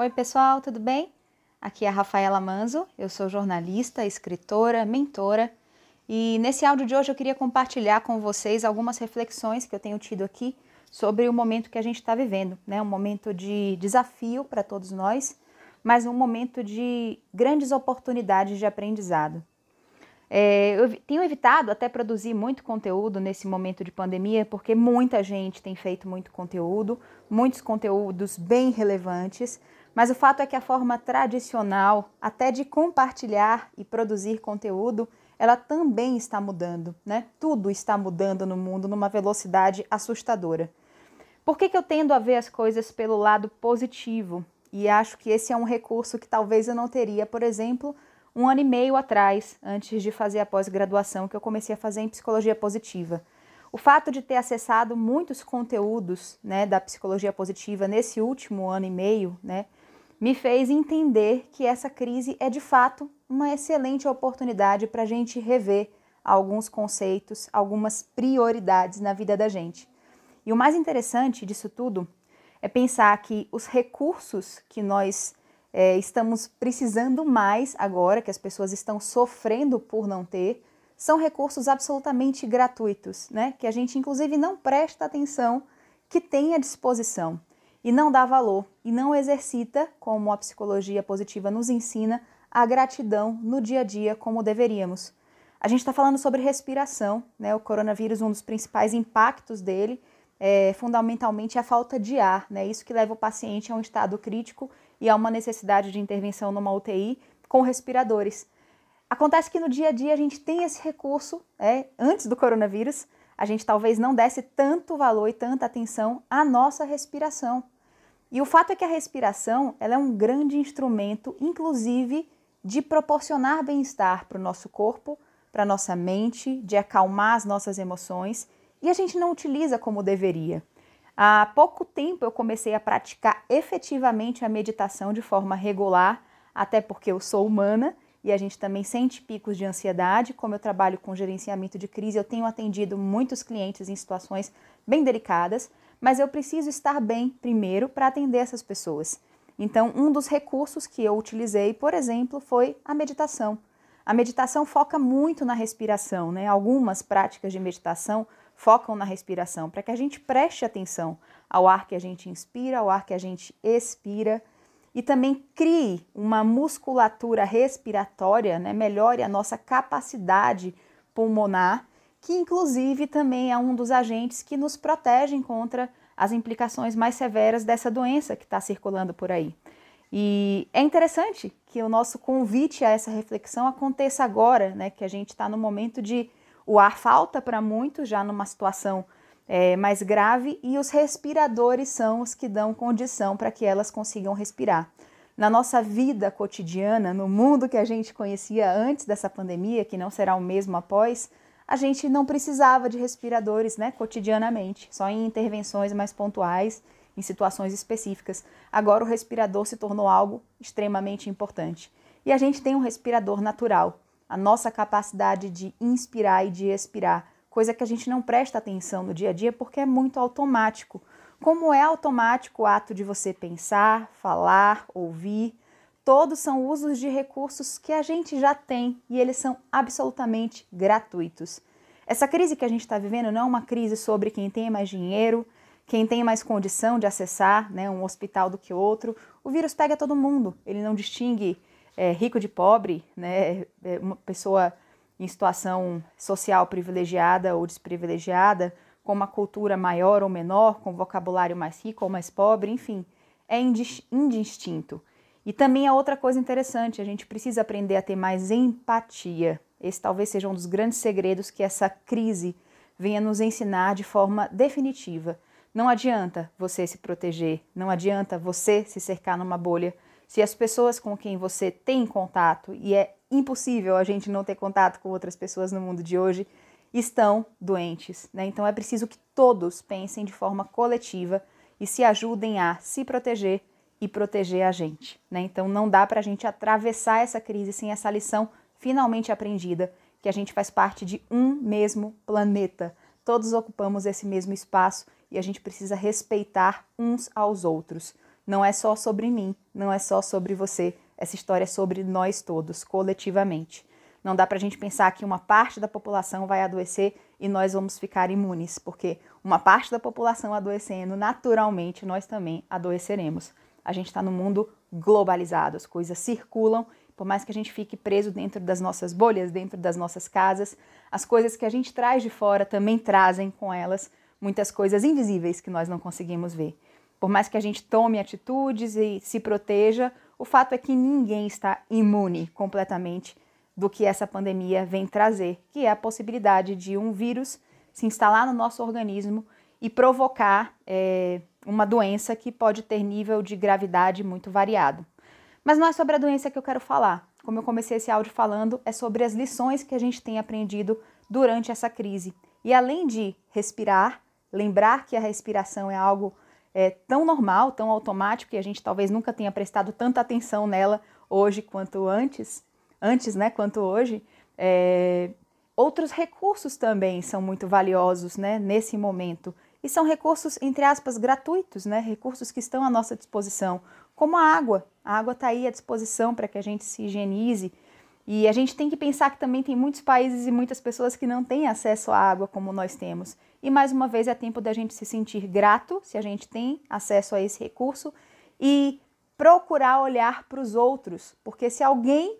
Oi, pessoal, tudo bem? Aqui é a Rafaela Manzo, eu sou jornalista, escritora, mentora e nesse áudio de hoje eu queria compartilhar com vocês algumas reflexões que eu tenho tido aqui sobre o momento que a gente está vivendo, né? Um momento de desafio para todos nós, mas um momento de grandes oportunidades de aprendizado. É, eu tenho evitado até produzir muito conteúdo nesse momento de pandemia, porque muita gente tem feito muito conteúdo, muitos conteúdos bem relevantes, mas o fato é que a forma tradicional, até de compartilhar e produzir conteúdo, ela também está mudando, né? Tudo está mudando no mundo numa velocidade assustadora. Por que, que eu tendo a ver as coisas pelo lado positivo? E acho que esse é um recurso que talvez eu não teria, por exemplo, um ano e meio atrás, antes de fazer a pós-graduação, que eu comecei a fazer em psicologia positiva. O fato de ter acessado muitos conteúdos né, da psicologia positiva nesse último ano e meio, né, me fez entender que essa crise é de fato uma excelente oportunidade para a gente rever alguns conceitos, algumas prioridades na vida da gente. E o mais interessante disso tudo é pensar que os recursos que nós é, estamos precisando mais agora, que as pessoas estão sofrendo por não ter, são recursos absolutamente gratuitos, né? Que a gente inclusive não presta atenção que tem à disposição e não dá valor e não exercita, como a psicologia positiva nos ensina, a gratidão no dia a dia como deveríamos. A gente está falando sobre respiração, né? O coronavírus, um dos principais impactos dele é fundamentalmente a falta de ar, né? Isso que leva o paciente a um estado crítico e a uma necessidade de intervenção numa UTI com respiradores. Acontece que no dia a dia a gente tem esse recurso, é, antes do coronavírus, a gente talvez não desse tanto valor e tanta atenção à nossa respiração. E o fato é que a respiração ela é um grande instrumento, inclusive, de proporcionar bem-estar para o nosso corpo, para a nossa mente, de acalmar as nossas emoções, e a gente não utiliza como deveria. Há pouco tempo eu comecei a praticar efetivamente a meditação de forma regular, até porque eu sou humana e a gente também sente picos de ansiedade. Como eu trabalho com gerenciamento de crise, eu tenho atendido muitos clientes em situações bem delicadas, mas eu preciso estar bem primeiro para atender essas pessoas. Então, um dos recursos que eu utilizei, por exemplo, foi a meditação. A meditação foca muito na respiração, né? Algumas práticas de meditação focam na respiração, para que a gente preste atenção ao ar que a gente inspira, ao ar que a gente expira e também crie uma musculatura respiratória, né? melhore a nossa capacidade pulmonar, que inclusive também é um dos agentes que nos protegem contra as implicações mais severas dessa doença que está circulando por aí. E é interessante que o nosso convite a essa reflexão aconteça agora, né? Que a gente está no momento de o ar falta para muitos, já numa situação é, mais grave e os respiradores são os que dão condição para que elas consigam respirar. Na nossa vida cotidiana, no mundo que a gente conhecia antes dessa pandemia, que não será o mesmo após, a gente não precisava de respiradores né, cotidianamente, só em intervenções mais pontuais, em situações específicas. Agora o respirador se tornou algo extremamente importante. E a gente tem um respirador natural, a nossa capacidade de inspirar e de expirar coisa que a gente não presta atenção no dia a dia porque é muito automático. Como é automático o ato de você pensar, falar, ouvir, todos são usos de recursos que a gente já tem e eles são absolutamente gratuitos. Essa crise que a gente está vivendo não é uma crise sobre quem tem mais dinheiro, quem tem mais condição de acessar né, um hospital do que outro. O vírus pega todo mundo, ele não distingue é, rico de pobre, né, é uma pessoa em situação social privilegiada ou desprivilegiada, com uma cultura maior ou menor, com vocabulário mais rico ou mais pobre, enfim, é indistinto. E também é outra coisa interessante, a gente precisa aprender a ter mais empatia. Esse talvez seja um dos grandes segredos que essa crise venha nos ensinar de forma definitiva. Não adianta você se proteger, não adianta você se cercar numa bolha, se as pessoas com quem você tem contato, e é impossível a gente não ter contato com outras pessoas no mundo de hoje, estão doentes. Né? Então é preciso que todos pensem de forma coletiva e se ajudem a se proteger e proteger a gente. Né? Então não dá para a gente atravessar essa crise sem essa lição finalmente aprendida, que a gente faz parte de um mesmo planeta. Todos ocupamos esse mesmo espaço e a gente precisa respeitar uns aos outros. Não é só sobre mim, não é só sobre você. Essa história é sobre nós todos, coletivamente. Não dá para a gente pensar que uma parte da população vai adoecer e nós vamos ficar imunes, porque uma parte da população adoecendo, naturalmente nós também adoeceremos. A gente está no mundo globalizado, as coisas circulam, por mais que a gente fique preso dentro das nossas bolhas, dentro das nossas casas, as coisas que a gente traz de fora também trazem com elas muitas coisas invisíveis que nós não conseguimos ver. Por mais que a gente tome atitudes e se proteja, o fato é que ninguém está imune completamente do que essa pandemia vem trazer, que é a possibilidade de um vírus se instalar no nosso organismo e provocar é, uma doença que pode ter nível de gravidade muito variado. Mas não é sobre a doença que eu quero falar. Como eu comecei esse áudio falando, é sobre as lições que a gente tem aprendido durante essa crise. E além de respirar, lembrar que a respiração é algo é, tão normal, tão automático, que a gente talvez nunca tenha prestado tanta atenção nela hoje quanto antes, antes, né, quanto hoje, é, outros recursos também são muito valiosos, né, nesse momento. E são recursos, entre aspas, gratuitos, né, recursos que estão à nossa disposição, como a água. A água está aí à disposição para que a gente se higienize. E a gente tem que pensar que também tem muitos países e muitas pessoas que não têm acesso à água como nós temos. E mais uma vez é tempo da gente se sentir grato se a gente tem acesso a esse recurso e procurar olhar para os outros, porque se alguém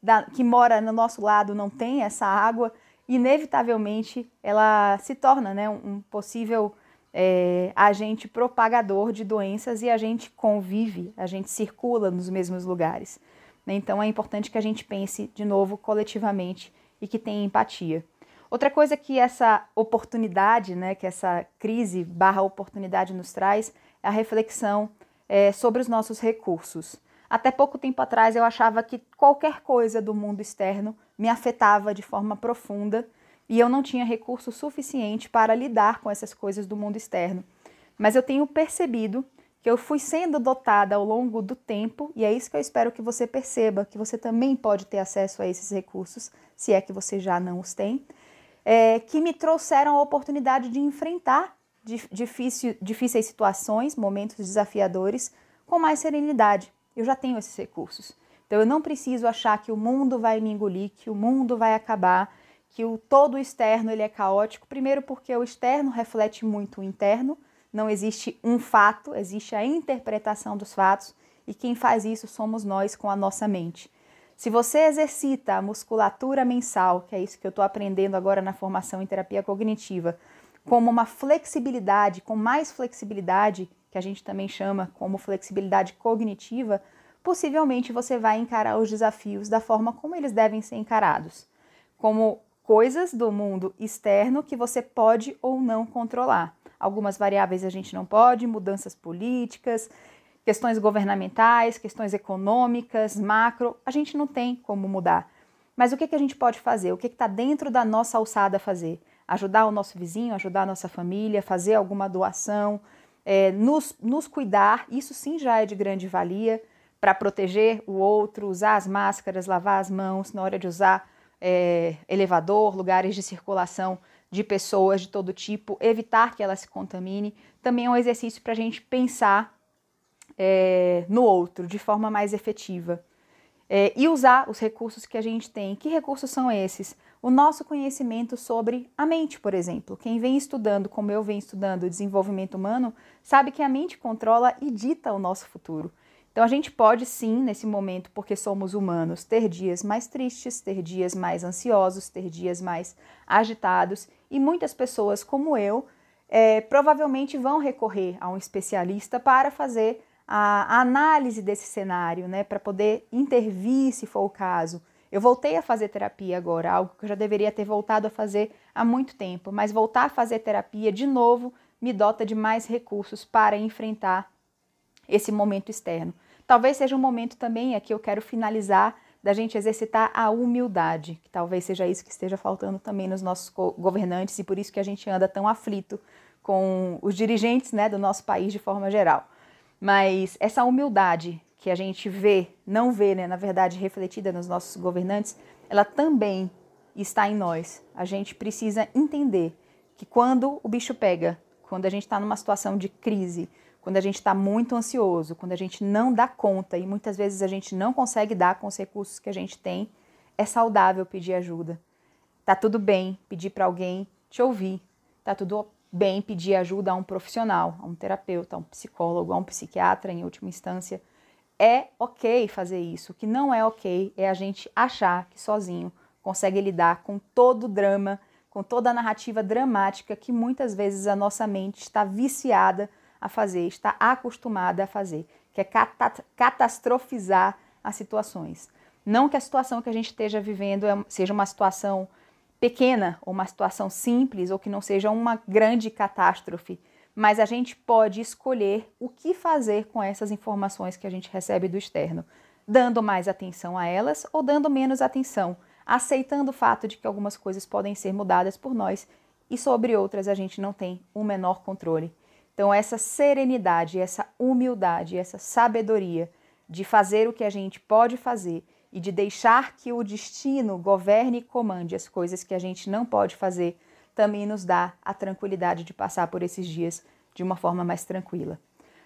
da, que mora no nosso lado não tem essa água, inevitavelmente ela se torna né, um possível é, agente propagador de doenças e a gente convive, a gente circula nos mesmos lugares. Né? Então é importante que a gente pense de novo coletivamente e que tenha empatia. Outra coisa que essa oportunidade, né, que essa crise barra oportunidade nos traz é a reflexão é, sobre os nossos recursos. Até pouco tempo atrás eu achava que qualquer coisa do mundo externo me afetava de forma profunda e eu não tinha recurso suficiente para lidar com essas coisas do mundo externo. Mas eu tenho percebido que eu fui sendo dotada ao longo do tempo, e é isso que eu espero que você perceba, que você também pode ter acesso a esses recursos, se é que você já não os tem, é, que me trouxeram a oportunidade de enfrentar difícil, difíceis situações, momentos desafiadores, com mais serenidade. Eu já tenho esses recursos. Então eu não preciso achar que o mundo vai me engolir, que o mundo vai acabar, que o todo o externo ele é caótico. Primeiro porque o externo reflete muito o interno. Não existe um fato, existe a interpretação dos fatos e quem faz isso somos nós com a nossa mente. Se você exercita a musculatura mensal, que é isso que eu estou aprendendo agora na formação em terapia cognitiva, como uma flexibilidade, com mais flexibilidade, que a gente também chama como flexibilidade cognitiva, possivelmente você vai encarar os desafios da forma como eles devem ser encarados, como coisas do mundo externo que você pode ou não controlar. Algumas variáveis a gente não pode, mudanças políticas, questões governamentais, questões econômicas, macro, a gente não tem como mudar. Mas o que, que a gente pode fazer? O que está dentro da nossa alçada fazer? Ajudar o nosso vizinho, ajudar a nossa família, fazer alguma doação, é, nos, nos cuidar, isso sim já é de grande valia para proteger o outro, usar as máscaras, lavar as mãos na hora de usar é, elevador, lugares de circulação de pessoas de todo tipo, evitar que ela se contamine. Também é um exercício para a gente pensar é, no outro de forma mais efetiva. É, e usar os recursos que a gente tem. Que recursos são esses? o nosso conhecimento sobre a mente, por exemplo. Quem vem estudando, como eu venho estudando, desenvolvimento humano, sabe que a mente controla e dita o nosso futuro. Então a gente pode sim, nesse momento, porque somos humanos, ter dias mais tristes, ter dias mais ansiosos, ter dias mais agitados, e muitas pessoas, como eu, é, provavelmente vão recorrer a um especialista para fazer a, análise desse cenário, né, para poder intervir se for o caso eu voltei a fazer terapia agora, algo que eu já deveria ter voltado a fazer há muito tempo, mas voltar a fazer terapia de novo me dota de mais recursos para enfrentar esse momento externo. Talvez seja um momento também, aqui eu quero finalizar, da gente exercitar a humildade, que talvez seja isso que esteja faltando também nos nossos governantes e por isso que a gente anda tão aflito com os dirigentes né, do nosso país de forma geral. Mas essa humildade que a gente vê, não vê, né, na verdade, refletida nos nossos governantes, ela também está em nós. A gente precisa entender que quando o bicho pega, quando a gente está numa situação de crise, quando a gente está muito ansioso, quando a gente não dá conta e muitas vezes a gente não consegue dar com os recursos que a gente tem, é saudável pedir ajuda. Tá tudo bem pedir para alguém te ouvir. Tá tudo bem pedir ajuda a um profissional, a um terapeuta, a um psicólogo, a um psiquiatra em última instância. É ok fazer isso. O que não é ok é a gente achar que sozinho consegue lidar com todo o drama, com toda a narrativa dramática que muitas vezes a nossa mente está viciada a fazer, está acostumada a fazer, que é cata catastrofizar as situações. Não que a situação que a gente esteja vivendo é, seja uma situação pequena, ou uma situação simples, ou que não seja uma grande catástrofe, mas a gente pode escolher o que fazer com essas informações que a gente recebe do externo, dando mais atenção a elas ou dando menos atenção, aceitando o fato de que algumas coisas podem ser mudadas por nós e sobre outras a gente não tem o menor controle. Então, essa serenidade, essa humildade, essa sabedoria de fazer o que a gente pode fazer e de deixar que o destino governe e comande as coisas que a gente não pode fazer, também nos dá a tranquilidade de passar por esses dias de uma forma mais tranquila.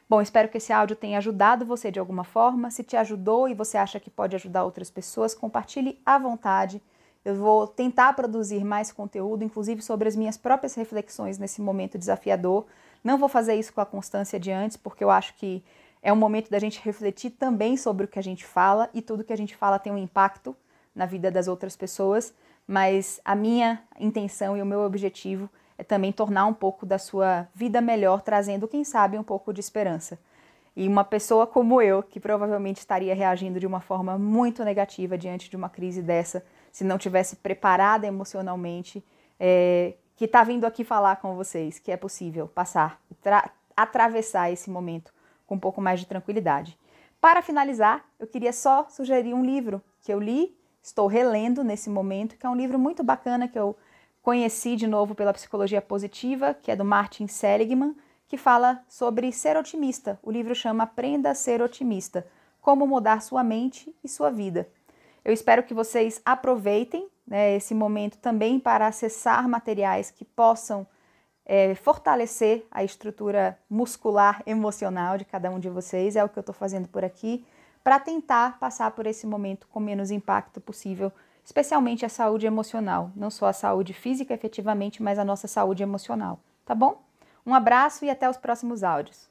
Bom, espero que esse áudio tenha ajudado você de alguma forma. Se te ajudou e você acha que pode ajudar outras pessoas, compartilhe à vontade. Eu vou tentar produzir mais conteúdo, inclusive sobre as minhas próprias reflexões nesse momento desafiador, não vou fazer isso com a constância de antes, porque eu acho que é um momento da gente refletir também sobre o que a gente fala e tudo que a gente fala tem um impacto na vida das outras pessoas, mas a minha intenção e o meu objetivo é também tornar um pouco da sua vida melhor, trazendo, quem sabe, um pouco de esperança. E uma pessoa como eu, que provavelmente estaria reagindo de uma forma muito negativa diante de uma crise dessa, se não tivesse preparada emocionalmente, é, que está vindo aqui falar com vocês que é possível passar, atravessar esse momento com um pouco mais de tranquilidade. Para finalizar, eu queria só sugerir um livro que eu li, estou relendo nesse momento, que é um livro muito bacana que eu conheci de novo pela psicologia positiva, que é do Martin Seligman, que fala sobre ser otimista. O livro chama Aprenda a ser otimista: Como mudar sua mente e sua vida. Eu espero que vocês aproveitem né, esse momento também para acessar materiais que possam é, fortalecer a estrutura muscular emocional de cada um de vocês. É o que eu estou fazendo por aqui, para tentar passar por esse momento com menos impacto possível, especialmente a saúde emocional, não só a saúde física efetivamente, mas a nossa saúde emocional. Tá bom? Um abraço e até os próximos áudios.